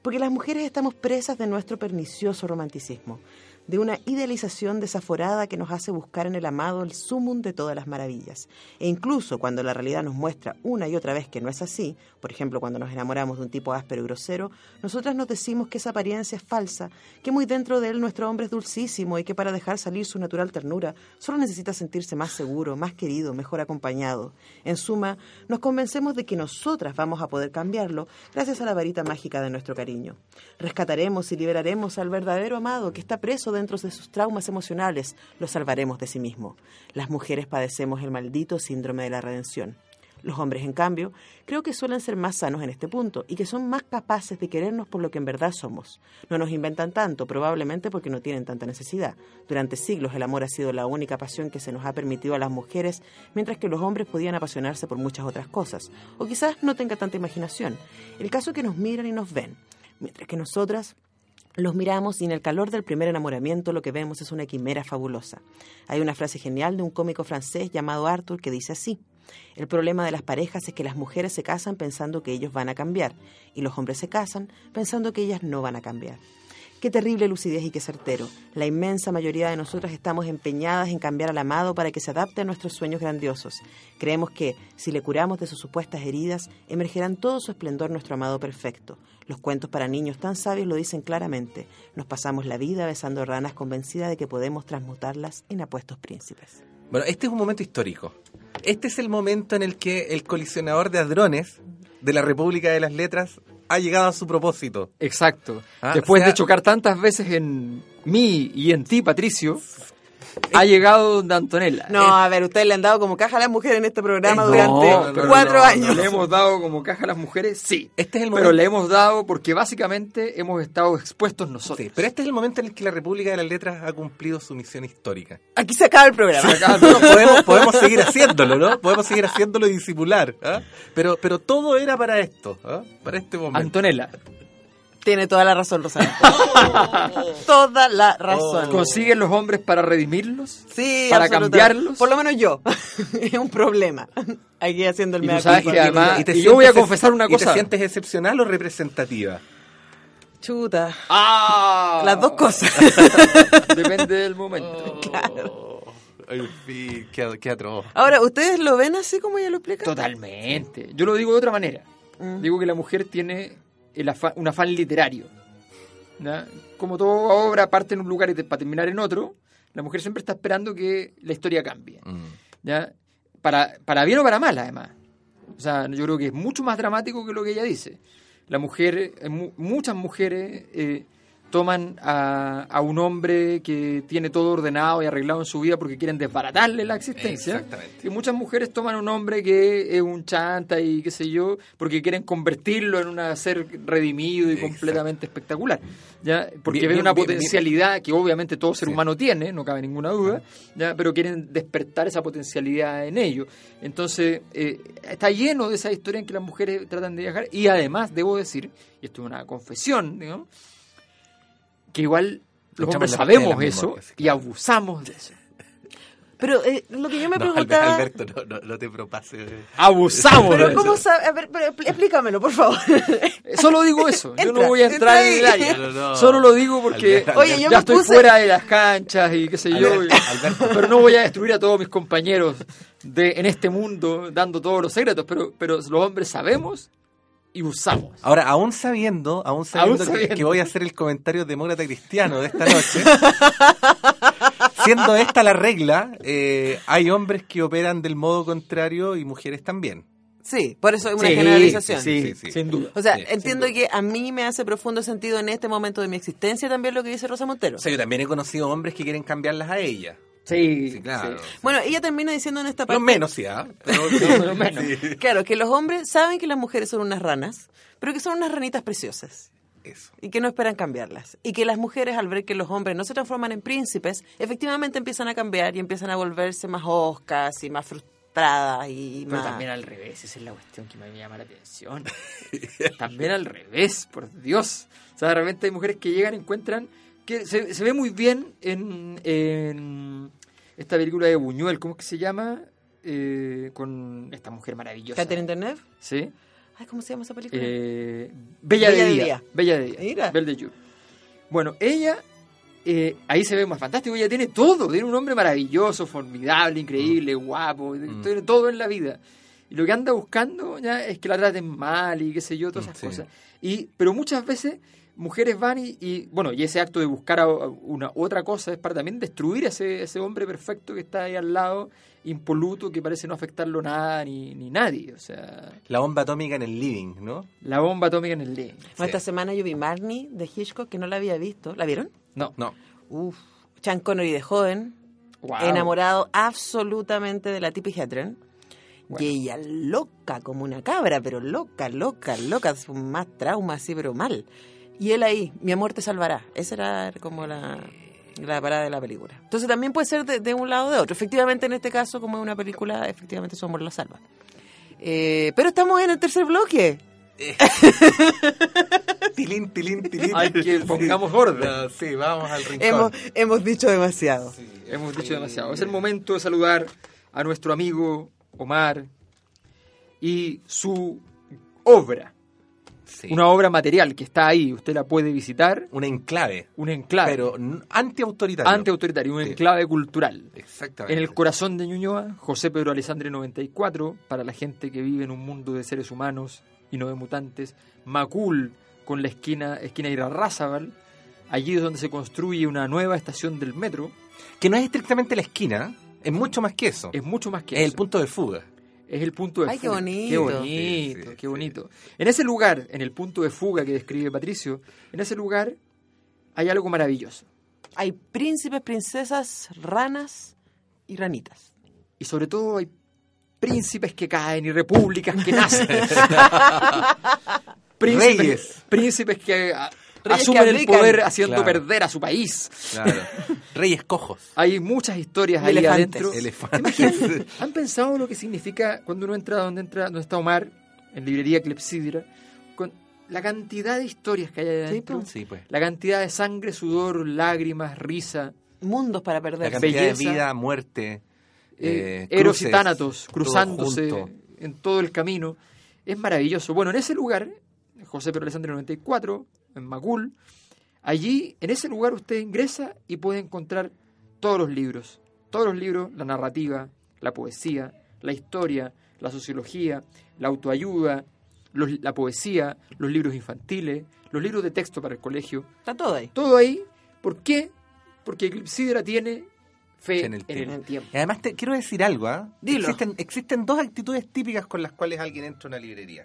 Porque las mujeres estamos presas de nuestro pernicioso romanticismo de una idealización desaforada que nos hace buscar en el amado el sumum de todas las maravillas. E incluso cuando la realidad nos muestra una y otra vez que no es así, por ejemplo cuando nos enamoramos de un tipo áspero y grosero, nosotras nos decimos que esa apariencia es falsa, que muy dentro de él nuestro hombre es dulcísimo y que para dejar salir su natural ternura solo necesita sentirse más seguro, más querido, mejor acompañado. En suma, nos convencemos de que nosotras vamos a poder cambiarlo gracias a la varita mágica de nuestro cariño. Rescataremos y liberaremos al verdadero amado que está preso dentro de sus traumas emocionales, lo salvaremos de sí mismo. Las mujeres padecemos el maldito síndrome de la redención. Los hombres, en cambio, creo que suelen ser más sanos en este punto y que son más capaces de querernos por lo que en verdad somos. No nos inventan tanto, probablemente porque no tienen tanta necesidad. Durante siglos el amor ha sido la única pasión que se nos ha permitido a las mujeres, mientras que los hombres podían apasionarse por muchas otras cosas. O quizás no tenga tanta imaginación. El caso es que nos miran y nos ven, mientras que nosotras los miramos y en el calor del primer enamoramiento lo que vemos es una quimera fabulosa. Hay una frase genial de un cómico francés llamado Arthur que dice así. El problema de las parejas es que las mujeres se casan pensando que ellos van a cambiar y los hombres se casan pensando que ellas no van a cambiar. Qué terrible lucidez y qué certero. La inmensa mayoría de nosotras estamos empeñadas en cambiar al amado para que se adapte a nuestros sueños grandiosos. Creemos que, si le curamos de sus supuestas heridas, emergerán todo su esplendor nuestro amado perfecto. Los cuentos para niños tan sabios lo dicen claramente. Nos pasamos la vida besando ranas convencida de que podemos transmutarlas en apuestos príncipes. Bueno, este es un momento histórico. Este es el momento en el que el colisionador de hadrones de la República de las Letras ha llegado a su propósito. Exacto. Ah, Después o sea- de chocar tantas veces en mí y en ti, Patricio, ha llegado donde Antonella. No, a ver, ustedes le han dado como caja a las mujeres en este programa Eh, durante no, cuatro no, años. ¿Le hemos dado como caja a las mujeres? Sí. Este es el Pero momento. le hemos dado porque básicamente hemos estado expuestos nosotros. Sí, pero este es el momento en el que la República de las Letras ha cumplido su misión histórica. Aquí se acaba el programa. Bueno, podemos, podemos seguir haciéndolo, ¿no? Podemos seguir haciéndolo y disimular. ¿ah? Pero, pero todo era para esto, ¿ah? para este momento. Antonella, Tiene toda la razón, Rosario. toda la razón. ¿consiguen los hombres para redimirlos? Sí, ¿Para cambiarlos? Por lo menos yo. es un problema. Aquí haciendo el Y sabes culpa. que además- te y yo voy a confesar una ¿Y cosa. te sientes excepcional o representativa? Chuta. ¡Ah! Las dos cosas. Depende del momento. En fin, qué, qué atroz. Ahora, ¿ustedes lo ven así como ella lo explica? Totalmente. Yo lo digo de otra manera. Mm. Digo que la mujer tiene el afán- un afán literario. ¿ya? Como toda obra parte en un lugar y te- para terminar en otro, la mujer siempre está esperando que la historia cambie. ¿ya? Para, para bien o para mal, además. O sea, yo creo que es mucho más dramático que lo que ella dice. La mujer, eh, mu- muchas mujeres eh, toman a, a un hombre que tiene todo ordenado y arreglado en su vida porque quieren desbaratarle la existencia. Exactamente. Y muchas mujeres toman a un hombre que es un chanta y qué sé yo, porque quieren convertirlo en un ser redimido y Exacto. completamente espectacular. ¿ya? Porque Bien, ven una bien, potencialidad que obviamente todo ser Sí. humano tiene, no cabe ninguna duda, ¿ya? pero quieren despertar esa potencialidad en ellos. Entonces, eh, está lleno de esa historia en que las mujeres tratan de viajar y además debo decir, y esto es una confesión, digamos, que igual los hombres sabemos eso memorias, y abusamos de eso. Pero eh, lo que yo me No, preguntaba... Alberto, no, no, no te propases. Abusamos Pero. ¿cómo sabe? A ver, pero expl- explícamelo, por favor. Solo digo eso. Yo Entra, no voy a entrar en el área. No, no, no. Solo lo digo porque Alberto, Oye, yo ya me estoy puse- fuera de las canchas y qué sé yo. Alberto. Pero no voy a destruir a todos mis compañeros de, en este mundo dando todos los secretos. Pero, pero los hombres sabemos y usamos. Ahora, aún sabiendo, aún sabiendo, que- sabiendo. Que, voy a hacer el comentario demócrata cristiano de esta noche, siendo esta la regla, eh, hay hombres que operan del modo contrario y mujeres también. Sí, por eso es una Sí, generalización. Sí, Sí, sí. sin duda. O sea, Sí, entiendo que a mí me hace profundo sentido en este momento de mi existencia también lo que dice Rosa Montero. O sea, yo también he conocido hombres que quieren cambiarlas a ella. Sí, Sí, claro. Bueno, ella termina diciendo en esta parte... Los menos, sí, ¿ah? Pero, pero menos. Sí. Claro, que los hombres saben que las mujeres son unas ranas, pero que son unas ranitas preciosas. Eso. y que no esperan cambiarlas. Y que las mujeres, al ver que los hombres no se transforman en príncipes, efectivamente empiezan a cambiar y empiezan a volverse más oscas y más frustradas y Pero más... también al revés, esa es la cuestión que me llama la atención. también al revés, por Dios. O sea, de repente hay mujeres que llegan y encuentran que se, se ve muy bien en, en esta película de Buñuel, ¿cómo es que se llama? Eh, con esta mujer maravillosa. Catherine Deneuve. ¿Sí? Ay, ¿cómo se llama esa película? Eh, Bella, Bella de de Día. Día. Bella de Día. Mira. Belle de Jour. Bueno, ella, eh, ahí se ve más fantástico. Ella tiene todo. Tiene un hombre maravilloso, formidable, increíble, guapo. Mm. Tiene todo en la vida. Y lo que anda buscando ya es que la traten mal y qué sé yo, todas Mm, esas sí. cosas. Y, pero muchas veces mujeres van y, y, bueno, y ese acto de buscar a a una otra cosa es para también destruir a ese, ese hombre perfecto que está ahí al lado, impoluto, que parece no afectarlo nada ni, ni nadie. O sea, La bomba atómica en el living, ¿no? la bomba atómica en el living. Esta semana yo vi Marnie de Hitchcock, que no la había visto. ¿La vieron? No. No. Uf. Sean Connery de joven, Wow. enamorado absolutamente de la Tippi Hedren. Bueno. Y ella loca como una cabra, pero loca, loca, loca, más trauma así, pero mal. Y él ahí, mi amor te salvará. Esa era como la, la parada de la película. Entonces también puede ser de, de un lado o de otro. Efectivamente, en este caso, como es una película, efectivamente su amor la salva. Eh, pero estamos en el tercer bloque. Tilín, tilín, tilín. Hay que pongamos orden. No, sí, vamos al rincón. Hemos, hemos dicho demasiado. Hemos dicho demasiado. Es el momento de saludar a nuestro amigo Omar y su obra. Sí. Una obra material que está ahí. Usted la puede visitar. Un enclave, Un enclave. pero antiautoritario. antiautoritario. Un Sí. enclave cultural. Exactamente. En el corazón de Ñuñoa, José Pedro Alessandre 94, para la gente que vive en un mundo de seres humanos y no de mutantes. Macul, con la esquina, esquina Irarrázaval. Allí es donde se construye una nueva estación del metro. Que no es estrictamente la esquina, es mucho más que eso. Es mucho más que Es el eso. punto de fuga. Es el punto de Ay, qué fuga. bonito. Qué bonito, Sí, sí, qué sí. bonito. En ese lugar, en el punto de fuga que describe Patricio, en ese lugar hay algo maravilloso. Hay príncipes, princesas, ranas y ranitas. Y sobre todo hay príncipes que caen y repúblicas que nacen. príncipes, Reyes. príncipes que a- Reyes asumen que el poder haciendo Claro. perder a su país. Claro. Reyes cojos. Hay muchas historias ahí elefantes. adentro. Elefantes. ¿Han pensado lo que significa cuando uno entra donde entra, donde está Omar, en librería Clepsidra, con la cantidad de historias que hay ahí adentro? Sí, pues. La cantidad de sangre, sudor, lágrimas, risa, Mundos para La perder. cantidad Belleza. de vida, muerte, eh, eh, Eros y Tánatos cruzándose en todo el camino. Es maravilloso. Bueno, en ese lugar, José Pedro Alessandro 94, en Macul, allí, en ese lugar usted ingresa y puede encontrar todos los libros. Todos los libros, la narrativa, la poesía, la historia, la sociología, la autoayuda, los- la poesía, los libros infantiles, los libros de texto para el colegio. Está todo ahí. Todo ahí. ¿Por qué? Porque Eclipsidra tiene fe En el en el, tiempo. Y además te quiero decir algo, ¿ah? Dilo. Existen, existen dos actitudes típicas con las cuales alguien entra a una librería.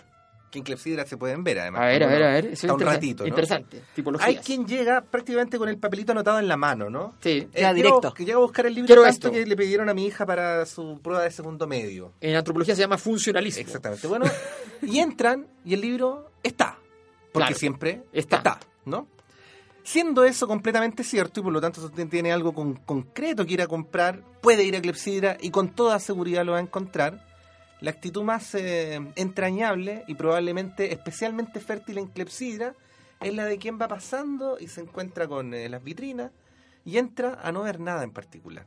Que en Clepsidra se pueden ver, además. A ver, a ver, a ver. Eso Está es un ratito, ¿no? interesante. Tipologías. Hay quien llega prácticamente con el papelito anotado en la mano, ¿no? Sí. Eh, Ya, quiero- directo. Que llega a buscar el libro Quiero tanto esto. que le pidieron a mi hija para su prueba de segundo medio. En antropología se llama funcionalismo. Exactamente. Bueno, y entran y el libro está. Porque Claro, siempre está. está. ¿no? Siendo eso completamente cierto y por lo tanto si usted tiene algo con- concreto que ir a comprar, puede ir a Clepsidra y con toda seguridad lo va a encontrar. La actitud más eh, entrañable y probablemente especialmente fértil en Clepsidra es la de quien va pasando y se encuentra con eh, las vitrinas y entra a no ver nada en particular.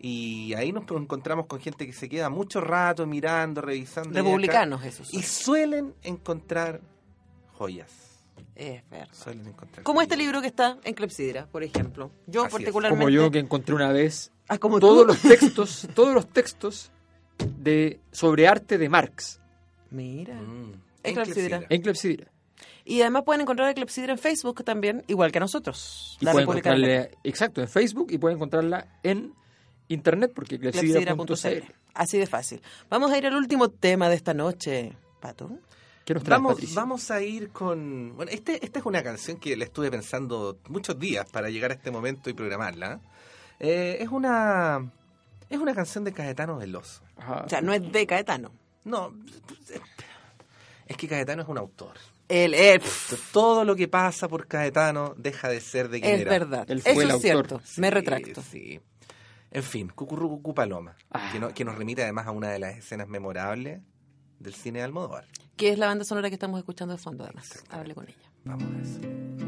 Y ahí nos encontramos con gente que se queda mucho rato mirando, revisando. Republicanos, esos. y suelen encontrar joyas. Es verdad. Suelen encontrar Como este libro que está en Clepsidra, por ejemplo. Yo Así es. particularmente... Como yo que encontré una vez Ah, como todos tú. los textos, todos los textos de sobre arte de Marx Mira. Mm. En Clepsidra. en Clepsidra. Y además pueden encontrar a Clepsidra en Facebook también, igual que nosotros. Y La pueden encontrarla, exacto, en Facebook y pueden encontrarla en internet, porque clepsidra.cl. Así de fácil. Vamos a ir al último tema de esta noche, Pato. ¿Qué nos traes, Vamos, vamos a ir con... Bueno, este, esta es una canción que le estuve pensando muchos días para llegar a este momento y programarla. Eh, es una... Es una canción de Caetano Veloso. Ajá. O sea, no es de Caetano. No, es que Caetano es un autor. Él, Entonces, todo lo que pasa por Caetano deja de ser de quien es era. verdad. Él fue Eso el es autor. cierto. Me retracto. Sí. En fin, Cucurrucucú Paloma, Ah. que, no- que nos remite además a una de las escenas memorables del cine de Almodóvar. Que es la banda sonora que estamos escuchando de fondo, además. Hable con ella. Vamos a eso.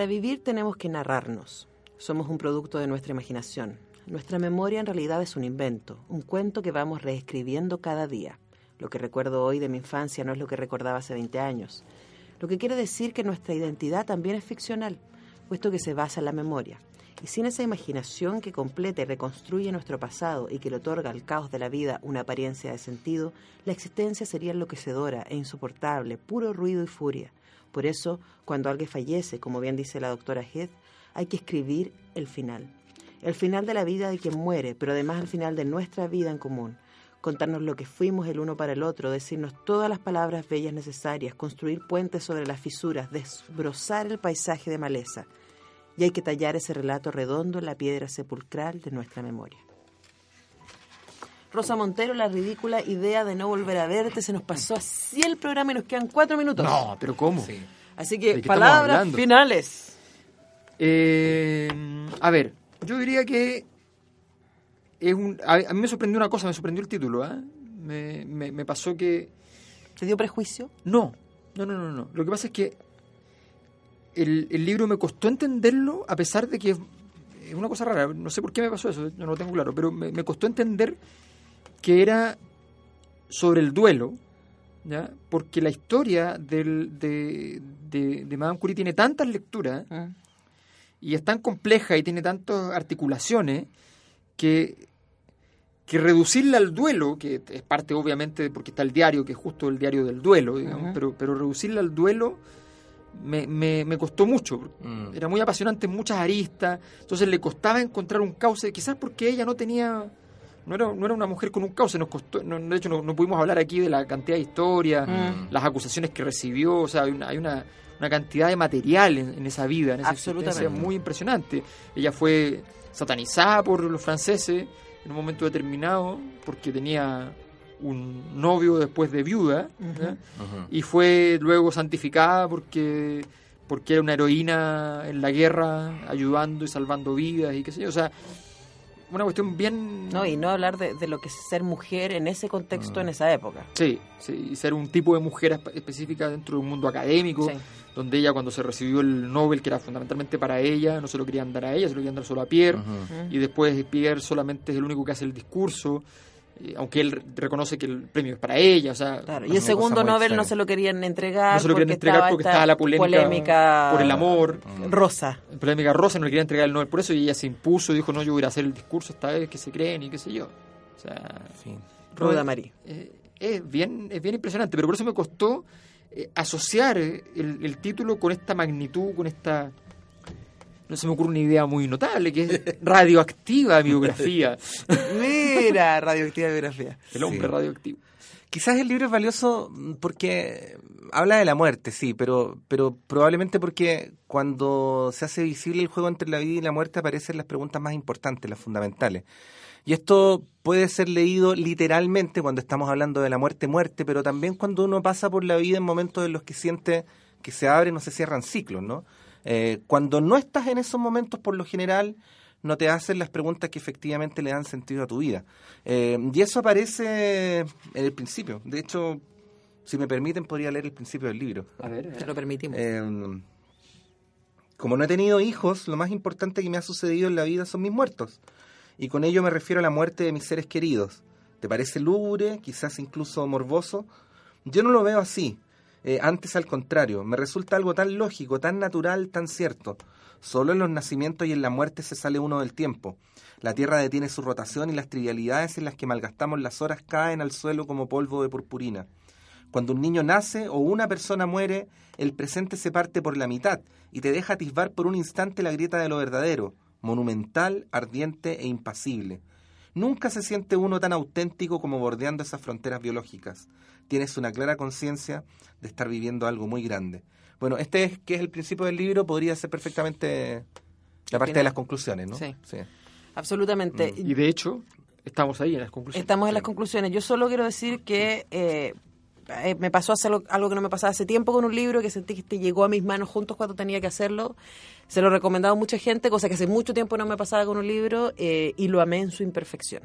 Para vivir tenemos que narrarnos. Somos un producto de nuestra imaginación. Nuestra memoria en realidad es un invento, un cuento que vamos reescribiendo cada día. Lo que recuerdo hoy de mi infancia no es lo que recordaba hace 20 años. Lo que quiere decir que nuestra identidad también es ficcional, puesto que se basa en la memoria. Y sin esa imaginación que completa y reconstruye nuestro pasado y que le otorga al caos de la vida una apariencia de sentido, la existencia sería enloquecedora e insoportable, puro ruido y furia. Por eso, cuando alguien fallece, como bien dice la doctora Heath, hay que escribir el final. El final de la vida de quien muere, pero además el final de nuestra vida en común. Contarnos lo que fuimos el uno para el otro, decirnos todas las palabras bellas necesarias, construir puentes sobre las fisuras, desbrozar el paisaje de maleza y hay que tallar ese relato redondo en la piedra sepulcral de nuestra memoria. Rosa Montero, la ridícula idea de no volver a verte, se nos pasó así el programa y nos quedan cuatro minutos. No, pero ¿cómo? Así que, palabras finales. Eh, a ver, yo diría que es un, a, mí me sorprendió una cosa, me sorprendió el título. ¿eh? Me, me pasó que... ¿Te dio prejuicio? No, no, no, no, no. Lo que pasa es que el, el, libro me costó entenderlo, a pesar de que es una cosa rara, no sé por qué me pasó eso, no lo tengo claro, pero me, costó entender que era sobre el duelo, ¿ya? porque la historia del, de, de, Madame Curie tiene tantas lecturas ah. y es tan compleja y tiene tantas articulaciones que, que reducirla al duelo, que es parte obviamente porque está el diario, que es justo el diario del duelo, digamos, pero, pero reducirla al duelo me, me, me costó mucho. Mm. Era muy apasionante en muchas aristas, entonces le costaba encontrar un cauce, quizás porque ella no tenía, no era, no era una mujer con un cauce, nos costó, no, de hecho no, pudimos hablar aquí de la cantidad de historias, mm. las acusaciones que recibió, o sea, hay una, hay una, cantidad de material en, esa vida, en esa Absolutamente. muy impresionante. Ella fue satanizada por los franceses en un momento determinado porque tenía un novio después de viuda y fue luego santificada porque porque era una heroína en la guerra ayudando y salvando vidas y qué sé yo o sea una cuestión bien no y no hablar de, lo que es ser mujer en ese contexto en esa época. Sí sí y ser un tipo de mujer específica dentro de un mundo académico donde ella cuando se recibió el Nobel que era fundamentalmente para ella no se lo querían dar a ella se lo querían dar solo a Pierre y después Pierre solamente es el único que hace el discurso aunque él reconoce que el premio es para ella, o sea... y el segundo Nobel no se lo querían entregar No se lo querían entregar porque estaba la polémica, por el amor. Rosa. Polémica rosa, no le querían entregar el Nobel por eso y ella se impuso y dijo, no, yo voy a hacer el discurso esta vez que se creen y qué sé yo. O sea... Ruda Marí. Eh, es, bien, es bien impresionante, pero por eso me costó eh, asociar el, el título con esta magnitud, con esta no se me ocurre una idea muy notable, que es radioactiva biografía. Mira, radioactiva biografía. El hombre radioactivo. Quizás el libro es valioso porque habla de la muerte, sí, pero, pero probablemente porque cuando se hace visible el juego entre la vida y la muerte aparecen las preguntas más importantes, las fundamentales. Y esto puede ser leído literalmente cuando estamos hablando de la muerte, muerte, pero también cuando uno pasa por la vida en momentos en los que siente que se abren o se cierran ciclos, ¿no? Eh, cuando no estás en esos momentos, por lo general, no te hacen las preguntas que efectivamente le dan sentido a tu vida. Eh, y eso aparece en el principio. De hecho, si me permiten, podría leer el principio del libro. A ver, te lo permitimos. Eh, como no he tenido hijos, lo más importante que me ha sucedido en la vida son mis muertos. Y con ello me refiero a la muerte de mis seres queridos. ¿Te parece lúgubre, quizás incluso morboso? Yo no lo veo así. Eh, antes al contrario, me resulta algo tan lógico, tan natural, tan cierto. Solo en los nacimientos y en la muerte se sale uno del tiempo. La Tierra detiene su rotación y las trivialidades en las que malgastamos las horas caen al suelo como polvo de purpurina. Cuando un niño nace o una persona muere, el presente se parte por la mitad y te deja atisbar por un instante la grieta de lo verdadero, monumental, ardiente e impasible. Nunca se siente uno tan auténtico como bordeando esas fronteras biológicas tienes una clara conciencia de estar viviendo algo muy grande. Bueno, este es que es el principio del libro, podría ser perfectamente la parte de las conclusiones, ¿no? Sí. Absolutamente. Mm. Y de hecho, estamos ahí en las conclusiones. Estamos en las conclusiones. Yo solo quiero decir que eh, eh, me pasó hacer algo que no me pasaba hace tiempo con un libro que sentí que llegó a mis manos juntos cuando tenía que hacerlo. Se lo he recomendado a mucha gente, cosa que hace mucho tiempo no me pasaba con un libro eh, y lo amé en su imperfección.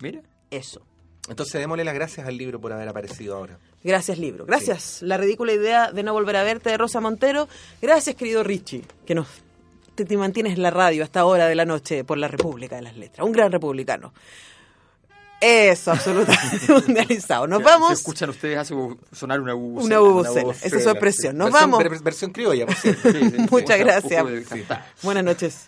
Mira. Eso. Entonces démosle las gracias al libro por haber aparecido ahora. Gracias, libro. Gracias. La ridícula idea de no volver a verte de Rosa Montero. Gracias, querido Richie, que nos te, mantienes en la radio hasta hora de la noche por la República de las Letras. Un gran republicano. Eso, absolutamente mundializado. Nos vamos. Se escuchan ustedes hace sonar una bubucela. Una bubucela, esa es su expresión. Nos vamos. Versión criolla, por cierto. Muchas gracias. Buenas noches.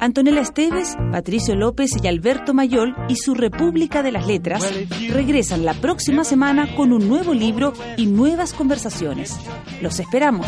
Antonella Esteves, Patricio López y Alberto Mayol y su República de las Letras regresan la próxima semana con un nuevo libro y nuevas conversaciones. Los esperamos.